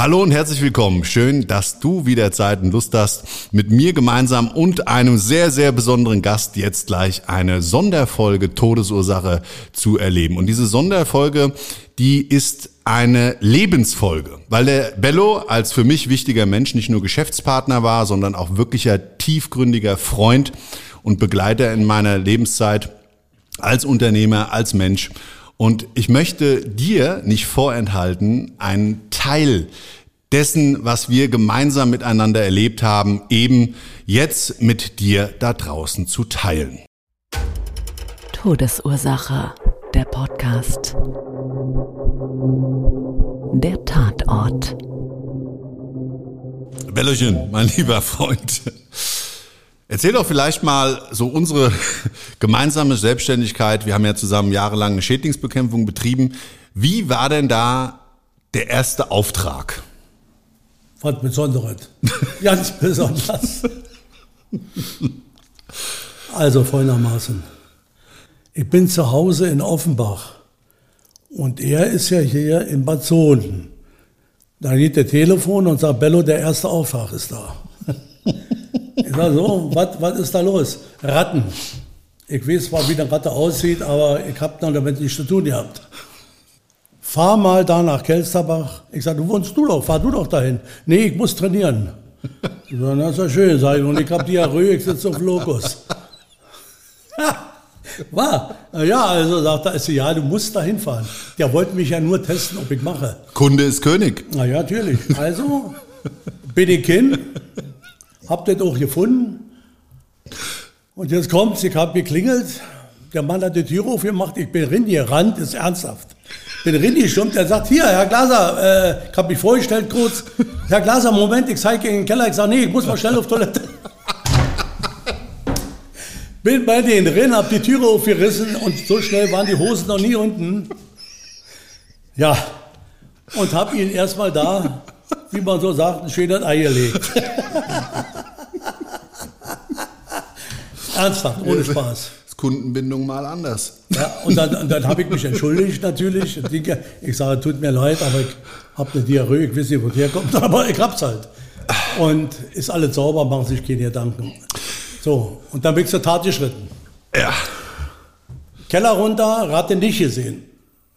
Hallo und herzlich willkommen. Schön, dass du wieder Zeit und Lust hast, mit mir gemeinsam und einem sehr, sehr besonderen Gast jetzt gleich eine Sonderfolge Todesursache zu erleben. Und diese Sonderfolge, die ist eine Lebensfolge, weil der Bello als für mich wichtiger Mensch nicht nur Geschäftspartner war, sondern auch wirklicher tiefgründiger Freund und Begleiter in meiner Lebenszeit als Unternehmer, als Mensch. Und ich möchte dir nicht vorenthalten, einen Teil dessen, was wir gemeinsam miteinander erlebt haben, eben jetzt mit dir da draußen zu teilen. Todesursache. Der Podcast. Der Tatort. Bellochen, mein lieber Freund. Erzähl doch vielleicht mal so unsere gemeinsame Selbstständigkeit. Wir haben ja zusammen jahrelang eine Schädlingsbekämpfung betrieben. Wie war denn da der erste Auftrag? Was Besonderes. Ganz besonders. Also folgendermaßen. Ich bin zu Hause in Offenbach und er ist ja hier in Bad Sohn. Da geht der Telefon und sagt, Bello, der erste Auftrag ist da. Ich sage so, was ist da los? Ratten. Ich weiß zwar, wie eine Ratte aussieht, aber ich habe noch damit nichts zu tun gehabt. Fahr mal da nach Kelsterbach. Ich sage, du wohnst du doch, fahr du doch dahin. Nee, ich muss trainieren. Ich sage, das ist ja schön, sag ich. Und ich habe Diarrhoe, ich sitze auf Lokus. War. Ja, also sagt er, ist ja, du musst da hinfahren. Der wollte mich ja nur testen, ob ich mache. Kunde ist König. Na ja, natürlich. Also bin ich hin, hab das auch gefunden. Und jetzt kommt's, ich habe geklingelt. Der Mann hat die Tür aufgemacht, ich bin rein gerannt, ist ernsthaft. Bin rein gestummt, der sagt, hier, Herr Glaser, äh, ich habe mich vorgestellt kurz. Herr Glaser, Moment, ich zeige in den Keller. Ich sage, nee, ich muss mal schnell auf Toilette. Bin bei denen drin, hab die Türe aufgerissen und so schnell waren die Hosen noch nie unten. Ja, und hab ihn erstmal da, wie man so sagt, ein schönes Ei gelegt. Ernsthaft, ohne Spaß. Kundenbindung mal anders. Ja, und dann, und dann habe ich mich entschuldigt natürlich. Ich sage, tut mir leid, aber ich habe eine Diarrhoe, ich weiß nicht, wo die herkommt, aber ich hab's halt. Und ist alles sauber, machen sich keine Gedanken. So, und dann bin ich zur Tat geschritten. Ja. Keller runter, Ratte nicht gesehen.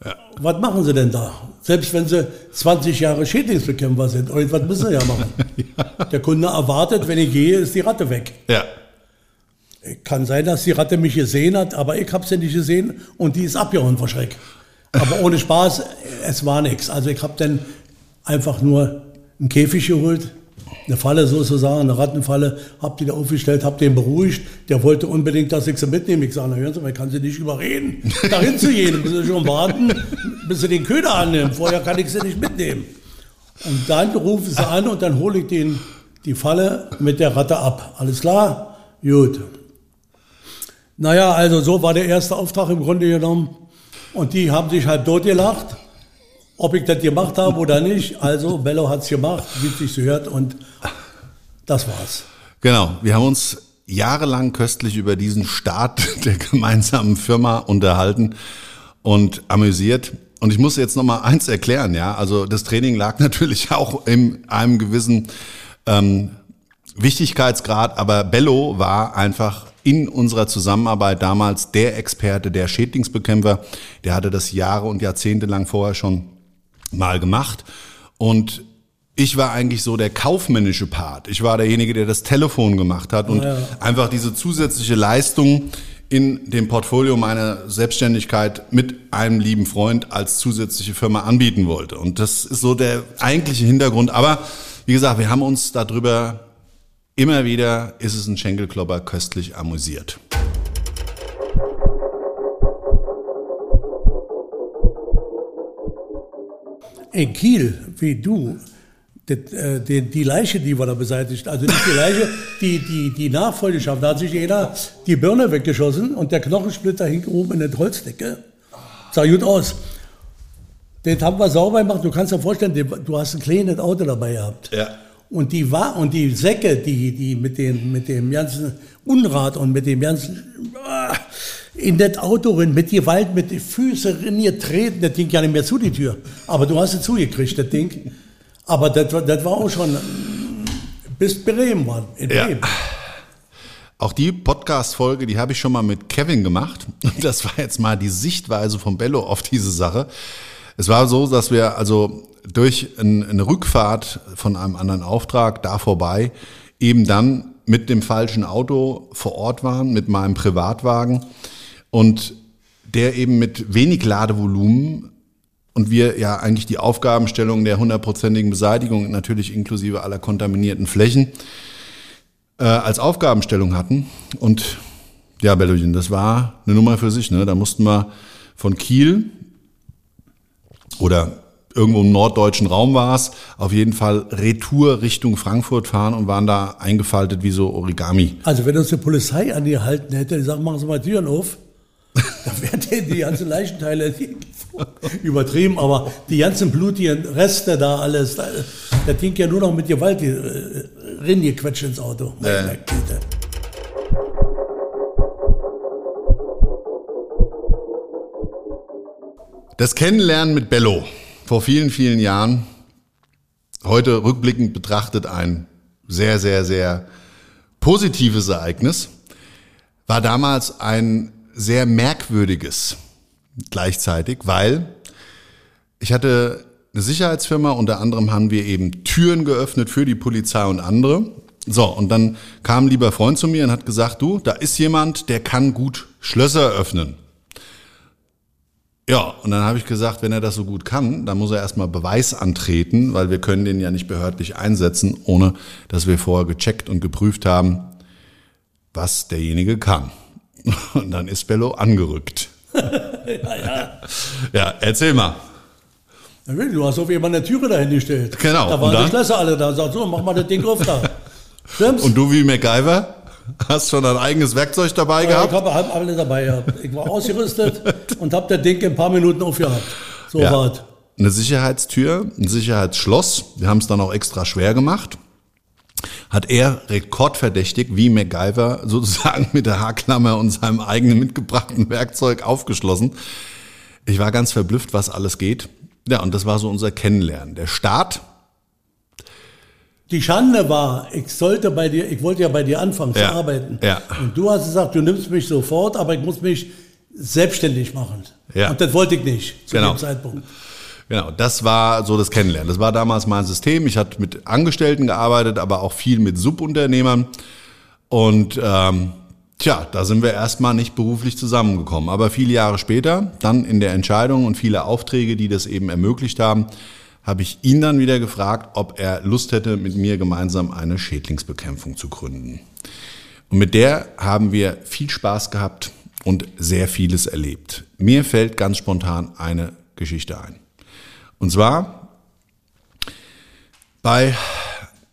Ja. Was machen sie denn da? Selbst wenn sie 20 Jahre Schädlingsbekämpfer sind, irgendwas müssen sie ja machen. Der Kunde erwartet, wenn ich gehe, ist die Ratte weg. Ja. Kann sein, dass die Ratte mich gesehen hat, aber ich habe sie nicht gesehen und die ist abgehauen vor Schreck. Aber ohne Spaß, es war nichts. Also ich habe dann einfach nur einen Käfig geholt, eine Falle sozusagen, eine Rattenfalle, hab die da aufgestellt, hab den beruhigt. Der wollte unbedingt, dass ich sie mitnehme. Ich sage, na hören Sie mal, ich kann Sie nicht überreden, dahin zu gehen. Müssen Sie schon warten, bis Sie den Köder annehmen. Vorher kann ich sie nicht mitnehmen. Und dann rufen sie an und dann hole ich den, die Falle mit der Ratte ab. Alles klar? Gut. Naja, also so war der erste Auftrag im Grunde genommen. Und die haben sich halt dort gelacht, ob ich das gemacht habe oder nicht. Also Bello gemacht, wie es sich so hört und das war's. Genau. Wir haben uns jahrelang köstlich über diesen Start der gemeinsamen Firma unterhalten und amüsiert. Und ich muss jetzt noch mal eins erklären, ja. Also das Training lag natürlich auch in einem gewissen ähm, Wichtigkeitsgrad, aber Bello war einfach in unserer Zusammenarbeit damals der Experte, der Schädlingsbekämpfer. Der hatte das Jahre und Jahrzehnte lang vorher schon mal gemacht. Und ich war eigentlich so der kaufmännische Part. Ich war derjenige, der das Telefon gemacht hat und Ja. einfach diese zusätzliche Leistung in dem Portfolio meiner Selbstständigkeit mit einem lieben Freund als zusätzliche Firma anbieten wollte. Und das ist so der eigentliche Hintergrund. Aber wie gesagt, wir haben uns darüber immer wieder, ist es ein Schenkelklopper, köstlich amüsiert. In Kiel, wie du, äh, die, die Leiche, die wir da beseitigt, also nicht die Leiche, die, die, die Nachfolgeschaft, da hat sich einer die Birne weggeschossen und der Knochensplitter hing oben in der Holzdecke. Sah gut aus. Den haben wir sauber gemacht. Du kannst dir vorstellen, du hast ein kleines Auto dabei gehabt. Ja. Und die war und die Säcke, die die mit dem mit dem ganzen Unrat und mit dem ganzen ah, in das Auto rein, mit Gewalt, mit den Füßen rein getreten, das Ding ja nicht mehr zu die Tür. Aber du hast es zugekriegt, das Ding. Aber das, war- das war auch schon mm, bis Bremen war in Ja. Bremen. Auch die Podcast-Folge, die habe ich schon mal mit Kevin gemacht. Und das war jetzt mal die Sichtweise von Bello auf diese Sache. Es war so, dass wir also durch ein- eine Rückfahrt von einem anderen Auftrag da vorbei eben dann mit dem falschen Auto vor Ort waren, mit meinem Privatwagen und der eben mit wenig Ladevolumen und wir ja eigentlich die Aufgabenstellung der hundertprozentigen Beseitigung natürlich inklusive aller kontaminierten Flächen äh, als Aufgabenstellung hatten. Und ja, Belluchen, das war eine Nummer für sich. Ne? Da mussten wir von Kiel oder irgendwo im norddeutschen Raum war es, auf jeden Fall Retour Richtung Frankfurt fahren und waren da eingefaltet wie so Origami. Also wenn uns die Polizei angehalten hätte, die sagen, machen Sie mal Türen auf, dann wären die, die ganzen Leichenteile die- übertrieben, aber die ganzen blutigen Reste da alles, da- das ging ja nur noch mit Gewalt äh, reingequetscht ins Auto. Güte. Das Kennenlernen mit Bello vor vielen, vielen Jahren, heute rückblickend betrachtet ein sehr, sehr, sehr positives Ereignis, war damals ein sehr merkwürdiges gleichzeitig, weil ich hatte eine Sicherheitsfirma, unter anderem haben wir eben Türen geöffnet für die Polizei und andere. So, und dann kam ein lieber Freund zu mir und hat gesagt, du, da ist jemand, der kann gut Schlösser öffnen. Ja, und dann habe ich gesagt, wenn er das so gut kann, dann muss er erstmal Beweis antreten, weil wir können den ja nicht behördlich einsetzen, ohne dass wir vorher gecheckt und geprüft haben, was derjenige kann. Und dann ist Bello angerückt. ja, erzähl mal. Du hast auf jemand eine Türe dahin gestellt. Genau, Da waren die Schlösser alle da. Sag so, mach mal das Ding auf da. Stimmt's? Und du wie MacGyver? Hast schon ein eigenes Werkzeug dabei Ja, gehabt? ich habe halb alles dabei gehabt. Ich war ausgerüstet und habe das Ding in ein paar Minuten aufgehabt. So Ja. Eine Sicherheitstür, ein Sicherheitsschloss. Wir haben es dann auch extra schwer gemacht. Hat er rekordverdächtig wie MacGyver sozusagen mit der Haarklammer und seinem eigenen mitgebrachten Werkzeug aufgeschlossen. Ich war ganz verblüfft, was alles geht. Ja, und das war so unser Kennenlernen. Der Start, Die Schande war, ich sollte bei dir, ich wollte ja bei dir anfangen Ja, zu arbeiten. ja. Und du hast gesagt, du nimmst mich sofort, aber ich muss mich selbstständig machen. Ja. Und das wollte ich nicht zu Genau. dem Zeitpunkt. Genau, das war so das Kennenlernen. Das war damals mein System. Ich hatte mit Angestellten gearbeitet, aber auch viel mit Subunternehmern. Und ähm, tja, da sind wir erstmal nicht beruflich zusammengekommen. Aber viele Jahre später, dann in der Entscheidung und viele Aufträge, die das eben ermöglicht haben, habe ich ihn dann wieder gefragt, ob er Lust hätte, mit mir gemeinsam eine Schädlingsbekämpfung zu gründen. Und mit der haben wir viel Spaß gehabt und sehr vieles erlebt. Mir fällt ganz spontan eine Geschichte ein. Und zwar bei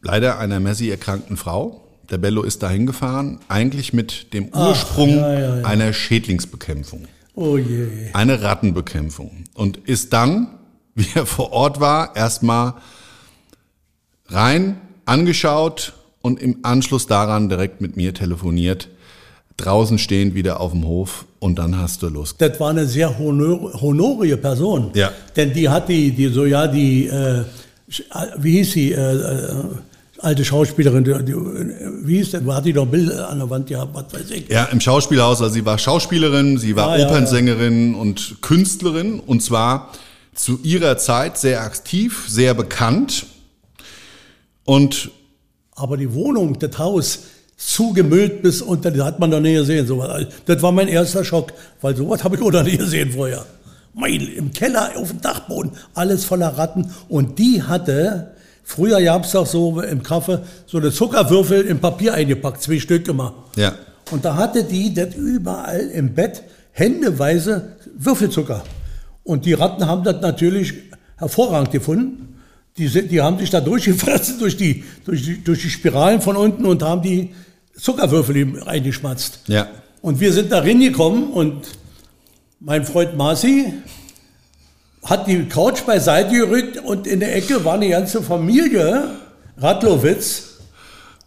leider einer Messi erkrankten Frau. Der Bello ist dahin gefahren, eigentlich mit dem Ursprung ja, ja, ja. einer Schädlingsbekämpfung, Oh je. eine Rattenbekämpfung. Und ist dann, wie er vor Ort war, erstmal rein, angeschaut und im Anschluss daran direkt mit mir telefoniert, draußen stehend wieder auf dem Hof und dann hast du Lust. Das war eine sehr honor honorige Person. Ja. Denn die hat die, die so ja die, äh, wie hieß sie, äh, äh, alte Schauspielerin, die, die, wie hieß der, hat die doch Bilder an der Wand gehabt, was weiß ich. Ja, im Schauspielhaus. Also sie war Schauspielerin, sie war Ah, ja, Opernsängerin und Künstlerin. Und zwar zu ihrer Zeit sehr aktiv, sehr bekannt. Und Aber die Wohnung, das Haus, zugemüllt bis unter, das hat man noch nie gesehen. Sowas. Das war mein erster Schock, weil sowas habe ich auch noch nie gesehen vorher. Mein, Im Keller, auf dem Dachboden, alles voller Ratten. Und die hatte, früher gab es doch so im Kaffee, so eine Zuckerwürfel im Papier eingepackt, zwei Stück immer. ja, Und da hatte die das überall im Bett händeweise Würfelzucker. Und die Ratten haben das natürlich hervorragend gefunden. Die, sind, die haben sich da durchgefressen durch die, durch, die, durch die Spiralen von unten und haben die Zuckerwürfel reingeschmatzt. ja. Und wir sind da reingekommen und mein Freund Marci hat die Couch beiseite gerückt und in der Ecke war eine ganze Familie, Radlowitz,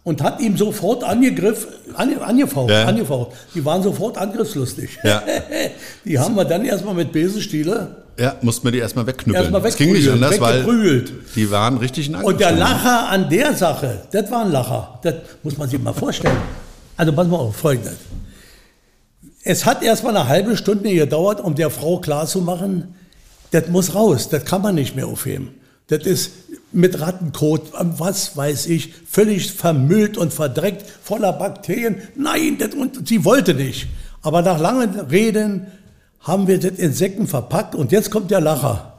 und hat ihm sofort angegriffen, ange, angefaucht, Ja. angefaucht. Die waren sofort angriffslustig. Ja. Die haben wir dann erstmal mit Besenstiele Ja, mussten wir die erstmal wegknüppeln. erstmal das ging nicht anders, weil die waren richtig in Und der. Lacher an der Sache, das war ein Lacher. Das muss man sich mal vorstellen. Also pass mal auf, folgendes. Es hat erstmal eine halbe Stunde gedauert, um der Frau klarzumachen, das muss raus, das kann man nicht mehr aufheben. Das ist mit Rattenkot, was weiß ich, völlig vermüllt und verdreckt, voller Bakterien. Nein, das, und sie wollte nicht. Aber nach langen Reden haben wir das in Säcken verpackt und jetzt kommt der Lacher.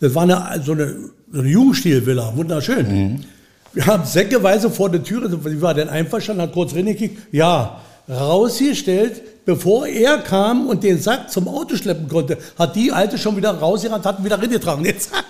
Das war eine, so eine, so eine Jugendstilvilla, wunderschön. Wir haben säckeweise vor der Türe, wie war denn einverstanden, hat kurz reingekickt, ja, rausgestellt, bevor er kam und den Sack zum Auto schleppen konnte, hat die Alte schon wieder rausgerannt, hat ihn wieder reingetragen, den Sack.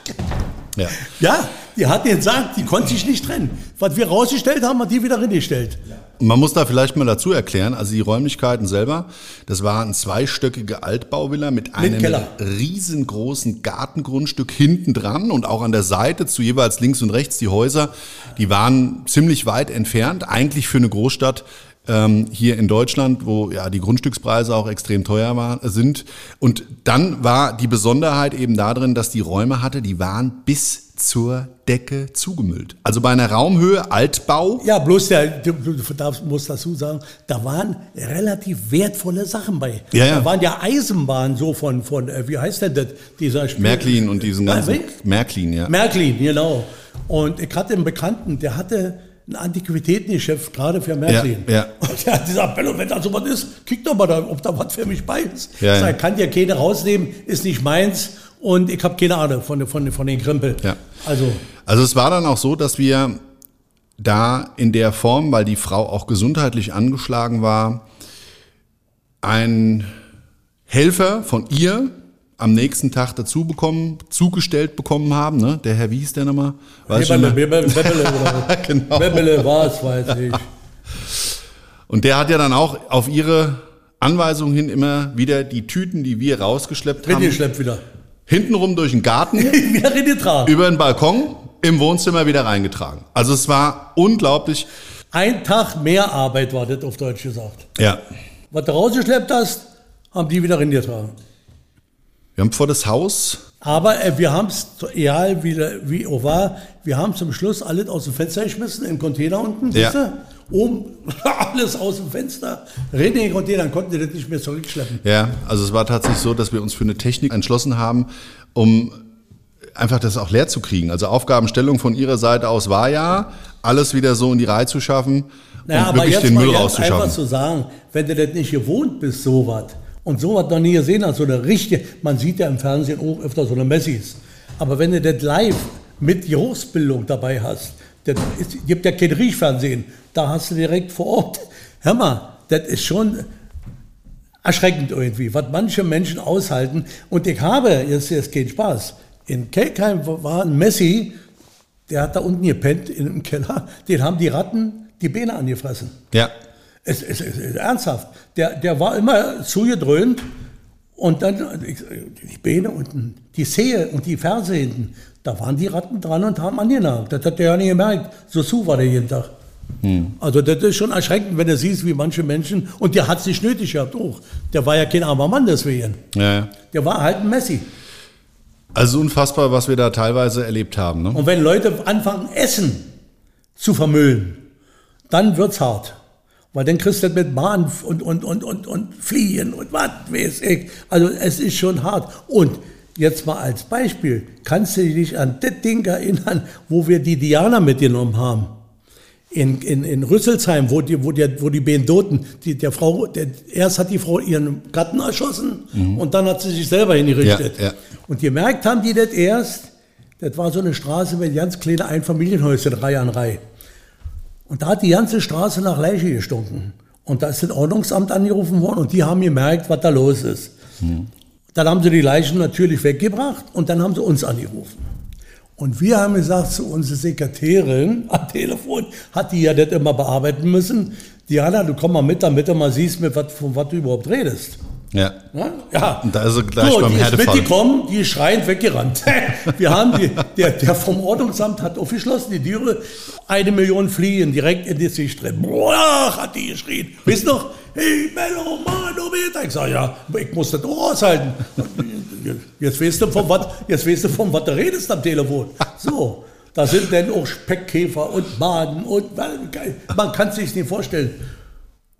Ja. Ja, die hat den Sack, die konnte sich nicht trennen. Was wir rausgestellt haben, hat die wieder reingestellt. Man muss da vielleicht mal dazu erklären, also die Räumlichkeiten selber, das war ein zweistöckige Altbauvilla mit einem Keller. riesengroßen Gartengrundstück hinten dran und auch an der Seite zu jeweils links und rechts die Häuser, die waren ziemlich weit entfernt, eigentlich für eine Großstadt ähm, hier in Deutschland, wo ja die Grundstückspreise auch extrem teuer war, sind. Und dann war die Besonderheit eben darin, dass die Räume hatte, die waren bis zur Decke zugemüllt. Also bei einer Raumhöhe Altbau, Ja, bloß der, du, du darfst, musst dazu sagen, da waren relativ wertvolle Sachen bei. Ja, ja. Da waren ja Eisenbahnen so von, von äh, wie heißt denn das, dieser Spiel? Märklin und diesen ganzen Ah, wie? Märklin, ja. Märklin, genau. Und ich hatte einen Bekannten, der hatte ein Antiquitätengeschäft gerade für Märklin. Ja, ja. Und der hat gesagt, Bello, wenn da so was ist, kick doch mal, da, ob da was für mich bei ist. Ja, ich sag, kann ja keine rausnehmen, ist nicht meins und ich habe keine Ahnung von, von, von den Krempel. Ja. Also, Also es war dann auch so, dass wir da in der Form, weil die Frau auch gesundheitlich angeschlagen war, einen Helfer von ihr am nächsten Tag dazu bekommen, zugestellt bekommen haben. Ne? Der Herr, wie hieß der nochmal? Bebele. Bebele, Bebele, Genau. Bebele war es, weiß ich. Und der hat ja dann auch auf ihre Anweisung hin immer wieder die Tüten, die wir rausgeschleppt haben, Reingeschleppt wieder. hintenrum durch den Garten, wieder reingetragen. über den Balkon, im Wohnzimmer wieder reingetragen. Also es war unglaublich. Ein Tag mehr Arbeit war das auf Deutsch gesagt. Ja. Was du rausgeschleppt hast, haben die wieder reingetragen. Wir haben vor das Haus Aber äh, wir haben es, egal wie, wie auch war, wir haben zum Schluss alles aus dem Fenster geschmissen, im Container unten, Ja. siehst du? Oben alles aus dem Fenster, rein in den Container, dann konnten die das nicht mehr zurückschleppen. Ja, also es war tatsächlich so, dass wir uns für eine Technik entschlossen haben, um einfach das auch leer zu kriegen. Also Aufgabenstellung von ihrer Seite aus war ja, alles wieder so in die Reihe zu schaffen Naja, und wirklich den Müll rauszuschaffen. einfach zu sagen, wenn du das nicht gewohnt bist, sowas, und sowas noch nie gesehen hast, so eine richtige, man sieht ja im Fernsehen auch öfter so eine Messis, aber wenn du das live mit Geruchsbildung dabei hast, das gibt ja kein Riechfernsehen, da hast du direkt vor Ort, hör mal, das ist schon erschreckend irgendwie, was manche Menschen aushalten. Und ich habe, jetzt ist kein Spaß, in Kelkheim war ein Messi, der hat da unten gepennt im Keller, den haben die Ratten die Beine angefressen. Ja, Es, es, es, es, ernsthaft. Der, der war immer zugedröhnt und dann ich- die Beine unten, die Zehe und die Ferse hinten, da waren die Ratten dran und haben angenagt. Das hat der ja nicht gemerkt. So zu war der jeden Tag. Also das ist schon erschreckend, wenn du siehst, wie manche Menschen, und der hat es nicht nötig gehabt auch. Der war ja kein armer Mann deswegen. ja. Der war halt ein Messi. Also unfassbar, was wir da teilweise erlebt haben. Ne? Und wenn Leute anfangen, Essen zu vermüllen, dann wird's hart. Weil dann kriegst du das mit Bahn und, und, und, und, und Fliehen und was weiß ich. Also es ist schon hart. Und jetzt mal als Beispiel, kannst du dich an das Ding erinnern, wo wir die Diana mitgenommen haben? In, in, in Rüsselsheim, wo die, wo die, wo die beiden Doten, die, der Frau, der, erst hat die Frau ihren Gatten erschossen und dann hat sie sich selber hingerichtet. Ja, ja. Und gemerkt haben die das erst, das war so eine Straße mit ganz kleinen Einfamilienhäuschen, Reihe an Reihe. Und da hat die ganze Straße nach Leiche gestunken. Und da ist das Ordnungsamt angerufen worden und die haben gemerkt, was da los ist. Dann haben sie die Leichen natürlich weggebracht und dann haben sie uns angerufen. Und wir haben gesagt zu unserer Sekretärin am Telefon, hat die ja das immer bearbeiten müssen. Diana, du komm mal mit, damit du mal siehst, mit was, von was du überhaupt redest. Ja. Ja, ja. Und da ist er gleich so, beim die ist mitgekommen, die ist schreiend weggerannt. Wir haben die, der, der vom Ordnungsamt hat aufgeschlossen, die Türe, eine Million Fliegen direkt in die Sicht drin. Boah, hat die geschrien. Wisst noch? Hey, Mello, Manometer. Ich sag, ja, ich muss das auch aushalten. Jetzt weißt du, von was, jetzt weißt du, von was du redest am Telefon. So. Da sind dann auch Speckkäfer und Maden und man kann es sich nicht vorstellen.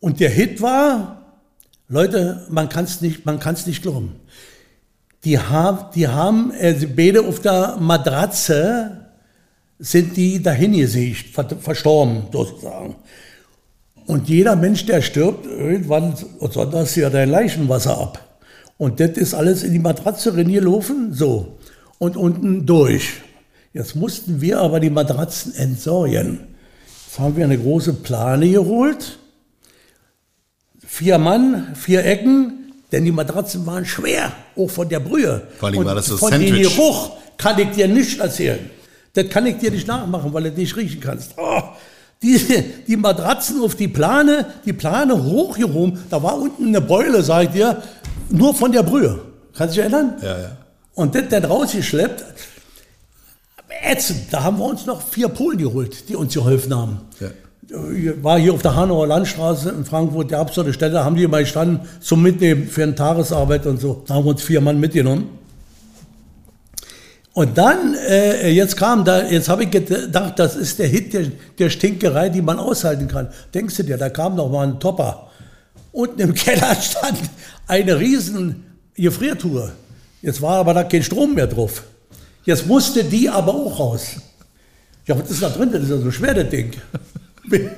Und der Hit war, Leute, man kann es nicht, man kann's nicht glauben. Die haben, die haben äh, beide auf der Matratze sind die dahin gesiegt, ver verstorben sozusagen. Und jeder Mensch, der stirbt, irgendwann sonders ja dein Leichenwasser ab. Und das ist alles in die Matratze reingelaufen, so. Und unten durch. Jetzt mussten wir aber die Matratzen entsorgen. Jetzt haben wir eine große Plane geholt vier Mann, vier Ecken, denn die Matratzen waren schwer, auch von der Brühe. Vor allem Und war das das Von Sandwich. Geruch kann ich dir nicht erzählen. Das kann ich dir nicht nachmachen, weil du nicht riechen kannst. Oh, die, die Matratzen auf die Plane, die Plane hochgehoben, da war unten eine Beule, sag ich dir, nur von der Brühe. Kannst du dich erinnern? Ja, ja. Und das dann rausgeschleppt. Ätzend. Da haben wir uns noch vier Polen geholt, die uns geholfen haben. Ja. War hier auf der Hanauer Landstraße in Frankfurt, so eine Stelle, haben die mal gestanden zum Mitnehmen für eine Tagesarbeit und so. Da haben wir uns vier Mann mitgenommen. Und dann, äh, jetzt kam da, jetzt habe ich gedacht, das ist der Hit der, der Stinkerei, die man aushalten kann. Denkst du dir, da kam noch mal ein Topper. Unten im Keller stand eine riesen Gefriertruhe. Jetzt war aber da kein Strom mehr drauf. Jetzt musste die aber auch raus. Ja, was ist da drin? Das ist ja so schwer, das Ding.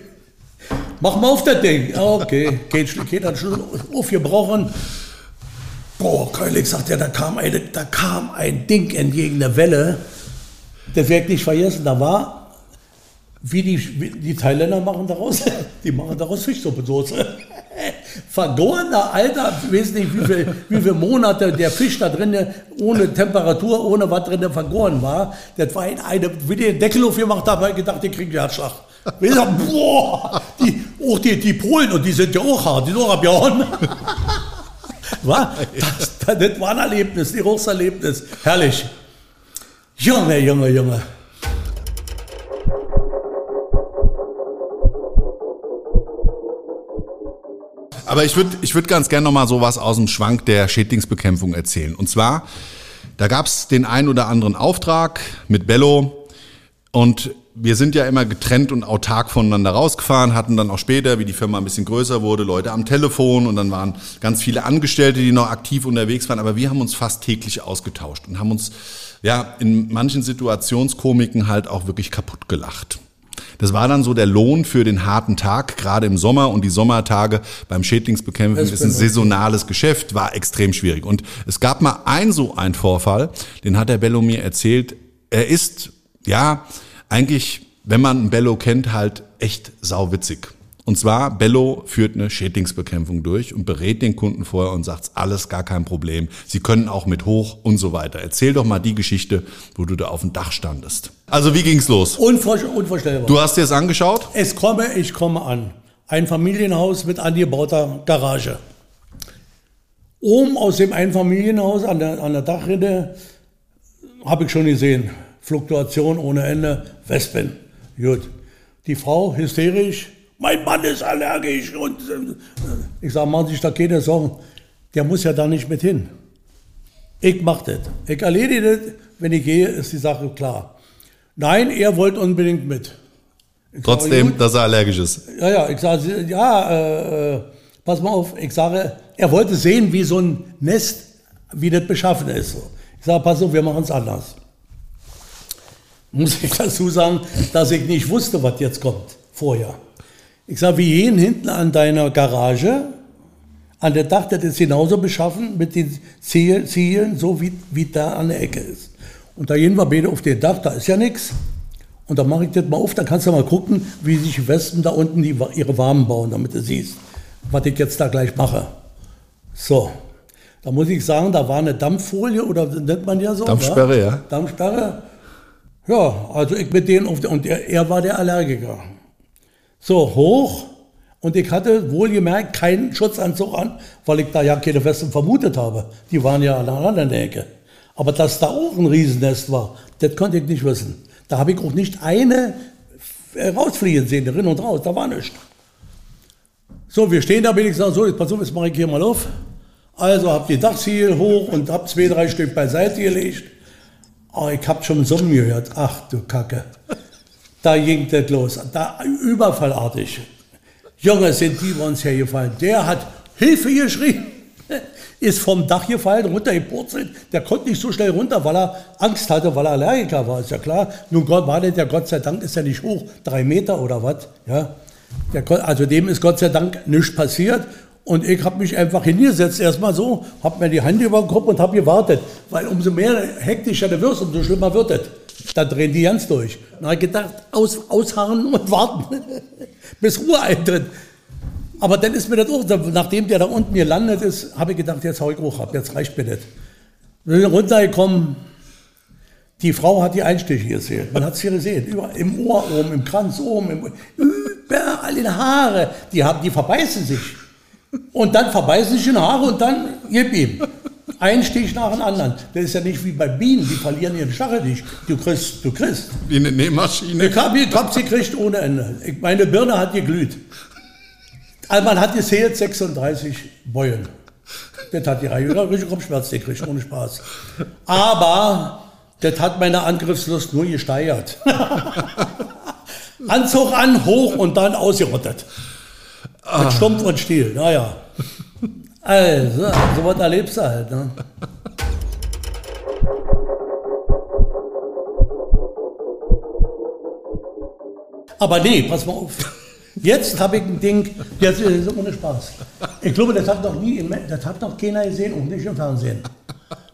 Mach mal auf das Ding. Okay, geht, geht dann schon aufgebrochen. Boah, Keulig sagt ja, da kam, eine, da kam ein Ding entgegen der Welle. Das werde ich nicht vergessen. Da war, wie die, wie die Thailänder machen daraus, die machen daraus Fischsuppensoße. Vergorener Alter, ich weiß nicht, wie viele wie viel Monate der Fisch da drin ohne Temperatur, ohne was drin vergoren war. Das war in eine, wie den Deckel aufgemacht haben, habe ich gedacht, die kriegen Herzschlag. Ich gesagt, boah, die, auch die, die Polen, und die sind ja auch hart, die sind auch abgehauen. War? Das, das, war ein Erlebnis, ein großes Erlebnis. Herrlich. Junge, Junge, Junge. Aber ich würde ich würd ganz gerne noch mal sowas aus dem Schwank der Schädlingsbekämpfung erzählen. Und zwar, da gab es den einen oder anderen Auftrag mit Bello und wir sind ja immer getrennt und autark voneinander rausgefahren, hatten dann auch später, wie die Firma ein bisschen größer wurde, Leute am Telefon und dann waren ganz viele Angestellte, die noch aktiv unterwegs waren. Aber wir haben uns fast täglich ausgetauscht und haben uns ja in manchen Situationskomiken halt auch wirklich kaputt gelacht. Das war dann so der Lohn für den harten Tag, gerade im Sommer. Und die Sommertage beim Schädlingsbekämpfen ist ein saisonales Geschäft, war extrem schwierig. Und es gab mal ein so ein Vorfall, den hat der Bello mir erzählt. Er ist, ja, eigentlich, wenn man einen Bello kennt, halt echt sauwitzig. Und zwar, Bello führt eine Schädlingsbekämpfung durch und berät den Kunden vorher und sagt, alles gar kein Problem. Sie können auch mit hoch und so weiter. Erzähl doch mal die Geschichte, wo du da auf dem Dach standest. Also, wie ging's los? Unvor, unvorstellbar. Du hast dir das angeschaut? Es komme, ich komme an. Ein Familienhaus mit angebauter Garage. Oben aus dem Einfamilienhaus an der, an der Dachrinne habe ich schon gesehen. Fluktuation ohne Ende, Wespen. Gut. Die Frau hysterisch, mein Mann ist allergisch. Und äh, ich sage, machen Sie sich da keine Sorgen. Der muss ja da nicht mit hin. Ich mach das. Ich erledige das. Wenn ich gehe, ist die Sache klar. Nein, er wollte unbedingt mit. Ich sage, Trotzdem, gut. dass er allergisch ist. Ja, ja, ich sage, ja, äh, äh, pass mal auf, ich sage, er wollte sehen, wie so ein Nest, wie das beschaffen ist. Ich sage, pass auf, wir machen es anders. Muss ich dazu sagen, dass ich nicht wusste, was jetzt kommt, vorher. Ich sage, wir gehen hinten an deiner Garage, an der Dach, das ist genauso beschaffen mit den Ziel- Zielen, so wie, wie da an der Ecke ist. Und da gehen wir beide auf den Dach, da ist ja nichts. Und dann mache ich das mal auf, dann kannst du mal gucken, wie sich die Wespen da unten die, ihre Warmen bauen, damit du siehst, was ich jetzt da gleich mache. So, da muss ich sagen, da war eine Dampffolie oder nennt man ja so. Dampfsperre, wa? ja. Dampfsperre. Ja, also ich mit denen auf der, und er, er war der Allergiker. So, hoch. Und ich hatte wohlgemerkt keinen Schutzanzug an, weil ich da ja keine Wespen vermutet habe. Die waren ja an der Ecke. Aber dass da auch ein Riesennest war, das konnte ich nicht wissen. Da habe ich auch nicht eine äh, rausfliegen sehen, drin und raus, da war nichts. So, wir stehen da, bin ich gesagt, so, jetzt pass auf, jetzt mache ich hier mal auf. Also hab die Dachziegel hoch und hab zwei, drei Stück beiseite gelegt. Aber ich hab schon Summen gehört. Ach du Kacke. Da ging das los. Da überfallartig. Junge, sind die bei uns hergefallen. Der hat Hilfe geschrien. Ist vom Dach gefallen, runtergepurzelt. Der konnte nicht so schnell runter, weil er Angst hatte, weil er Allergiker war, ist ja klar. Nun Gott war der, Gott sei Dank ist er nicht hoch, drei Meter oder was. Ja. Also dem ist Gott sei Dank nichts passiert. Und ich habe mich einfach hingesetzt, erstmal so, habe mir die Hand über den Kopf und habe gewartet. Weil umso mehr hektischer du wirst, umso schlimmer wird es. Da drehen die ganz durch. Dann habe ich gedacht, aus, ausharren und warten, bis Ruhe eintritt. Aber dann ist mir das auch, nachdem der da unten gelandet ist, habe ich gedacht, jetzt hau ich hoch ab, jetzt reicht mir das. Wir sind runtergekommen, die Frau hat die Einstiche gesehen. Man hat es hier gesehen. Überall, Im Ohr oben, im Kranz oben, im, überall in Haare. Die, haben, die verbeißen sich. Und dann verbeißen sich in Haare und dann gib ihm. Ein Stich nach dem anderen. Das ist ja nicht wie bei Bienen, die verlieren ihren Stachel nicht. Du kriegst, du kriegst. Wie eine Nähmaschine. Ich habe hab sie gekriegt ohne Ende. Ich, meine Birne hat geglüht. Also man hat gezählt 36 Beulen. Das hat die Reihe ja, richtig Kopfschmerz gekriegt, ohne Spaß. Aber das hat meine Angriffslust nur gesteigert. Anzug an, hoch und dann ausgerottet. Mit Stumpf und Stiel, naja. Also, so was erlebst du halt. Ne? Aber nee, pass mal auf. Jetzt habe ich ein Ding, jetzt ist es ohne Spaß. Ich glaube, das hat noch nie, das hat noch keiner gesehen und nicht im Fernsehen.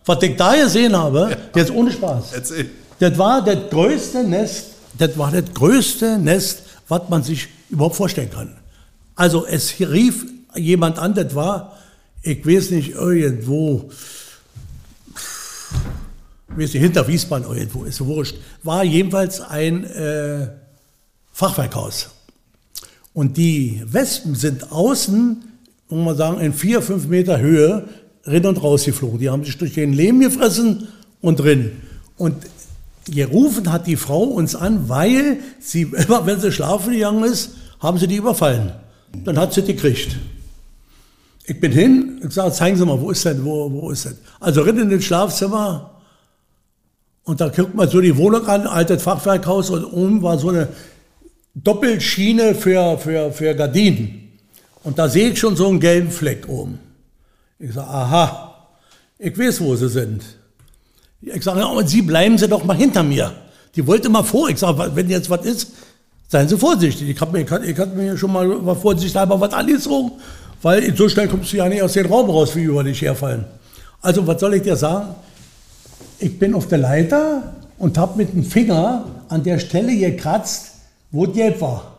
Was ich da gesehen habe, jetzt ohne Spaß. Erzähl. Das war das größte Nest, das war das größte Nest, was man sich überhaupt vorstellen kann. Also es rief jemand an, das war, ich weiß nicht, irgendwo, weiß nicht, hinter Wiesbaden irgendwo, ist wurscht, war jedenfalls ein äh, Fachwerkhaus. Und die Wespen sind außen, muss man sagen, in vier, fünf Meter Höhe rein und raus geflogen. Die haben sich durch den Lehm gefressen und drin. Und gerufen hat die Frau uns an, weil sie, immer wenn sie schlafen gegangen ist, haben sie die überfallen. Dann hat sie die gekriegt. Ich bin hin, ich sage, zeigen Sie mal, wo ist denn, wo, wo ist denn? Also rein in das Schlafzimmer und da guckt man so die Wohnung an, altes Fachwerkhaus und oben war so eine Doppelschiene für, für, für Gardinen. Und da sehe ich schon so einen gelben Fleck oben. Ich sage, aha, ich weiß, wo sie sind. Ich sage, ja, Sie bleiben Sie doch mal hinter mir. Die wollte mal vor. Ich sage, wenn jetzt was ist, seien Sie vorsichtig. Ich habe mir, ich hab- mir schon mal mal vorsichtshalber was angezogen, weil so schnell kommst du ja nicht aus dem Raum raus, wie über dich herfallen. Also, was soll ich dir sagen? Ich bin auf der Leiter und habe mit dem Finger an der Stelle gekratzt, wo es gelb war.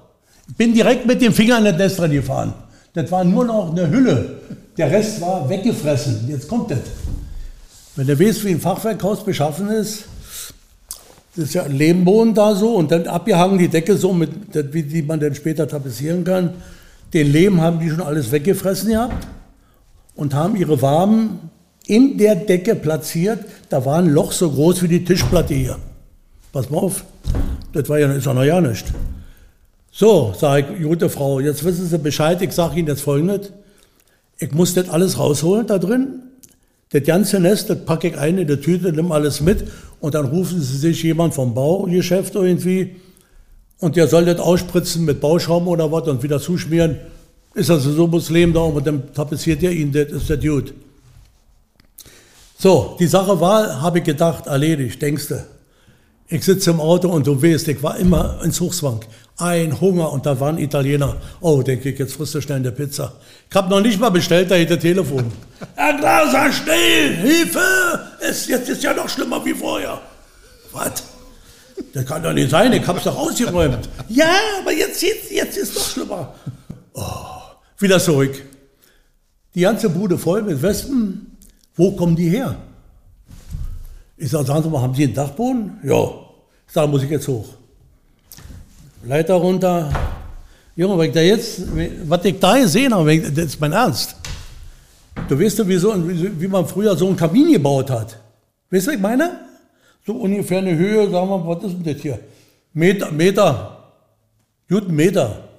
Bin direkt mit dem Finger an das Nest gefahren. Das war nur noch eine Hülle. Der Rest war weggefressen. Jetzt kommt das. Wenn du weißt, wie ein Fachwerkhaus beschaffen ist, das ist ja ein Lehmboden da so und dann abgehangen die Decke so, mit, wie die man dann später tapezieren kann. Den Lehm haben die schon alles weggefressen gehabt und haben ihre Waben in der Decke platziert. Da war ein Loch so groß wie die Tischplatte hier. Pass mal auf, das war ja, ist ja noch ja nicht. So, sage ich, gute Frau, jetzt wissen Sie Bescheid, ich sage Ihnen jetzt Folgendes. Ich muss das alles rausholen da drin. Das ganze Nest, das packe ich ein in die Tüte, nimm alles mit und dann rufen Sie sich jemand vom Baugeschäft irgendwie und der soll das ausspritzen mit Bauschaum oder was und wieder zuschmieren. Ist also so Muslim da und dann tapeziert er ihn, das ist der Dude. So, die Sache war, habe ich gedacht, erledigt, denkst du. Ich sitze im Auto und du weißt, ich war immer in Zugzwang. Ein Hunger und da waren Italiener. Oh, denke ich, jetzt frisst du schnell eine Pizza. Ich habe noch nicht mal bestellt, da hätte Telefon. Herr Glaser, schnell, Hilfe! Es, jetzt ist ja noch schlimmer wie vorher. Was? Das kann doch nicht sein, ich hab's doch ausgeräumt. ja, aber jetzt, jetzt, jetzt ist doch schlimmer. Oh, wieder zurück. Die ganze Bude voll mit Wespen. Wo kommen die her? Ich sage, sagen Sie mal, haben Sie einen Dachboden? Ja. Ich sage, muss ich jetzt hoch. Leiter runter. Junge, wenn ich da jetzt, was ich da gesehen habe, das ist mein Ernst. Du weißt ja, wie, so, wie man früher so einen Kamin gebaut hat. Weißt du, was ich meine? So ungefähr eine Höhe, sagen wir, was ist denn das hier? Meter, Meter, guten Meter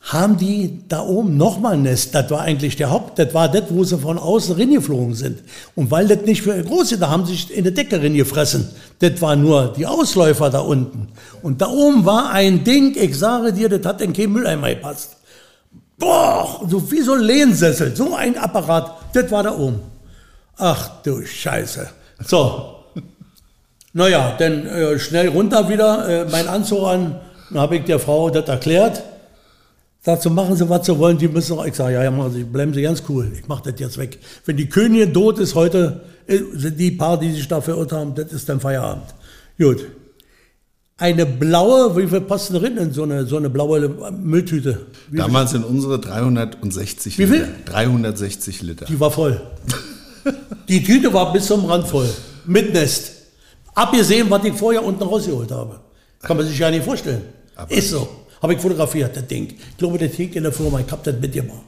haben die da oben nochmal ein Nest. Das war eigentlich der Haupt, das war das, wo sie von außen reingeflogen sind. Und weil das nicht für große, da haben sie sich in der Decke reingefressen. Das war nur die Ausläufer da unten. Und da oben war ein Ding, ich sage dir, das hat in kein Mülleimer gepasst. Boah, so wie so ein Lehnsessel, so ein Apparat, das war da oben. Ach du Scheiße. So. Naja, dann äh, schnell runter wieder, äh, mein Anzug an. Dann habe ich der Frau das erklärt. Sagt so, machen Sie, was Sie wollen, die müssen auch. Ich sage, ja, ja, machen Sie, bleiben Sie ganz cool. Ich mache das jetzt weg. Wenn die Königin tot ist heute, äh, sind die paar, die sich dafür verirrt haben, das ist dann Feierabend. Gut. Eine blaue, wie viel passt drin in so eine, so eine blaue Mülltüte? Wie Damals sind unsere 360 Wie viel? Liter. 360 Liter. Die war voll. die Tüte war bis zum Rand voll. Mit Nest. Abgesehen, was ich vorher unten rausgeholt habe. Kann man sich ja nicht vorstellen. Aber ist so. Habe ich fotografiert, das Ding. Ich glaube, das hängt in der Firma, ich habe das mitgemacht.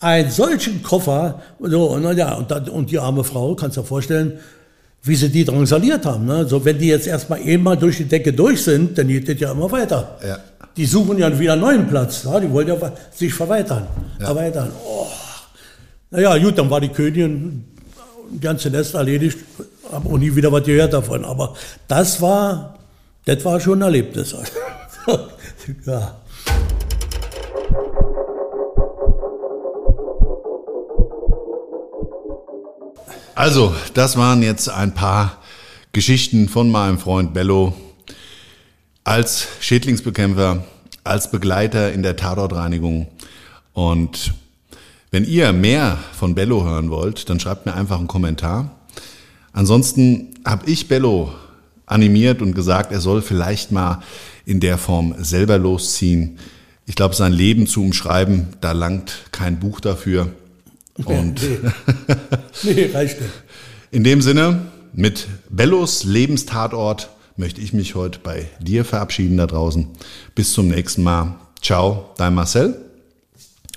Einen solchen Koffer, so, und, ja, und, und die arme Frau, kannst du dir vorstellen, wie sie die drangsaliert haben. Ne? So, wenn die jetzt erstmal einmal durch die Decke durch sind, dann geht das ja immer weiter. Ja. Die suchen ja wieder einen neuen Platz. Ja? Die wollen ja sich verweitern. Erweitern. Oh. Naja, gut, dann war die Königin, ganze Nest erledigt, habe auch nie wieder was gehört davon. Aber das war, das war schon ein Erlebnis. ja. Also, das waren jetzt ein paar Geschichten von meinem Freund Bello als Schädlingsbekämpfer, als Begleiter in der Tatortreinigung. Und wenn ihr mehr von Bello hören wollt, dann schreibt mir einfach einen Kommentar. Ansonsten habe ich Bello animiert und gesagt, er soll vielleicht mal in der Form selber losziehen. Ich glaube, sein Leben zu umschreiben, da langt kein Buch dafür. Und Nee. nee, reicht nicht. in dem Sinne, mit Bellos Lebenstatort möchte ich mich heute bei dir verabschieden da draußen. Bis zum nächsten Mal. Ciao, dein Marcel.